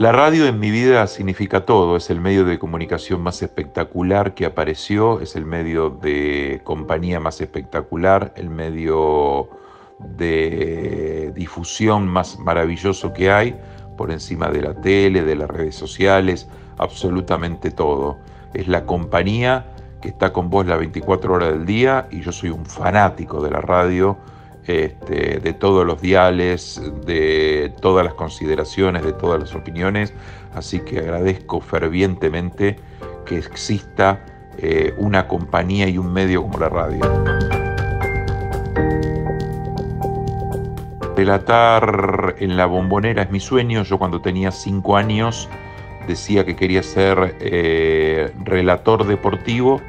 La radio en mi vida significa todo, es el medio de comunicación más espectacular que apareció, es el medio de compañía más espectacular, el medio de difusión más maravilloso que hay, por encima de la tele, de las redes sociales, absolutamente todo. Es la compañía que está con vos las 24 horas del día y yo soy un fanático de la radio este, de todos los diales, de todas las consideraciones, de todas las opiniones, así que agradezco fervientemente que exista eh, una compañía y un medio como la radio. Relatar en la bombonera es mi sueño. Yo cuando tenía cinco años decía que quería ser eh, relator deportivo,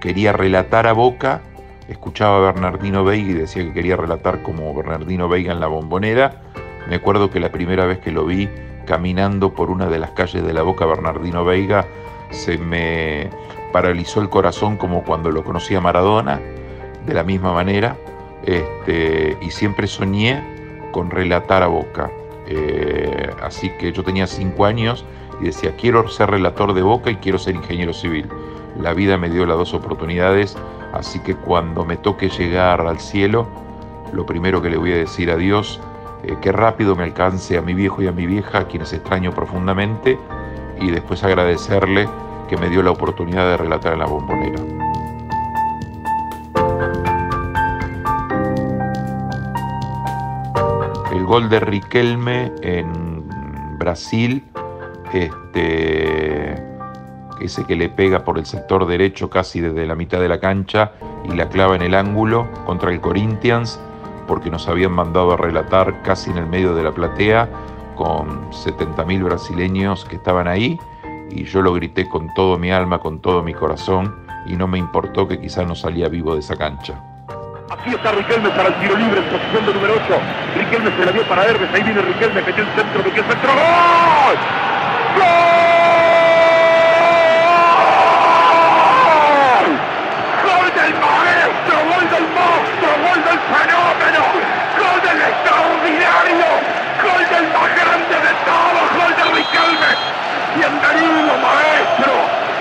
quería relatar a Boca escuchaba a Bernardino Veiga y decía que quería relatar como Bernardino Veiga en la bombonera. Me acuerdo que la primera vez que lo vi caminando por una de las calles de la boca Bernardino Veiga, se me paralizó el corazón como cuando lo conocía Maradona, de la misma manera, este, y siempre soñé con relatar a Boca. Eh, así que yo tenía cinco años y decía, quiero ser relator de Boca y quiero ser ingeniero civil. La vida me dio las dos oportunidades Así que cuando me toque llegar al cielo, lo primero que le voy a decir a Dios, eh, que rápido me alcance a mi viejo y a mi vieja, a quienes extraño profundamente, y después agradecerle que me dio la oportunidad de relatar en la bombonera. El gol de Riquelme en Brasil, este, ese que le pega por el sector derecho casi desde la mitad de la cancha y la clava en el ángulo contra el Corinthians, porque nos habían mandado a relatar casi en el medio de la platea con 70.000 brasileños que estaban ahí y yo lo grité con todo mi alma, con todo mi corazón y no me importó que quizás no salía vivo de esa cancha. Así está Riquelme para el tiro libre en posición de número 8. Riquelme se la dio para Hermes, ahí viene Riquelme, metió el centro, metió el centro. ¡Gol! fenómeno, gol del extraordinario, gol del más grande de todos, gol de Riquelme. Bienvenido maestro,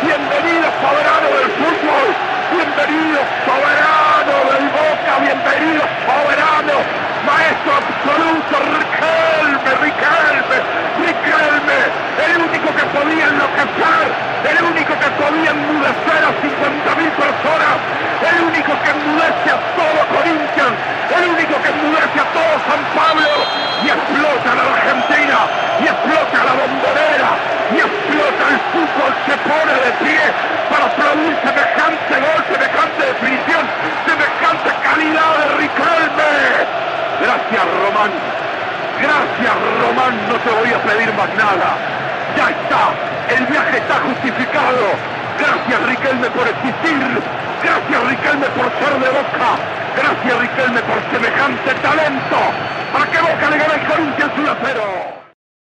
bienvenido soberano del fútbol, bienvenido soberano del Boca, bienvenido soberano, maestro absoluto, Riquelme, Riquelme, Riquelme, el único que podía enloquecer, el único que podía enmudecer a 50.000 personas, el único que enmudece a todo Corinthians, el único que enmudece a todo San Pablo y explota la Argentina, y explota la bombonera, y explota el fútbol, se pone de pie para aplaudir semejante gol, semejante definición, semejante calidad de Riquelme. Gracias Gracias Román, no te voy a pedir más nada. Ya está, el viaje está justificado. Gracias Riquelme por existir. Gracias Riquelme por ser de Boca. Gracias Riquelme por semejante talento. Para que Boca le gane el Corinthians 1 0.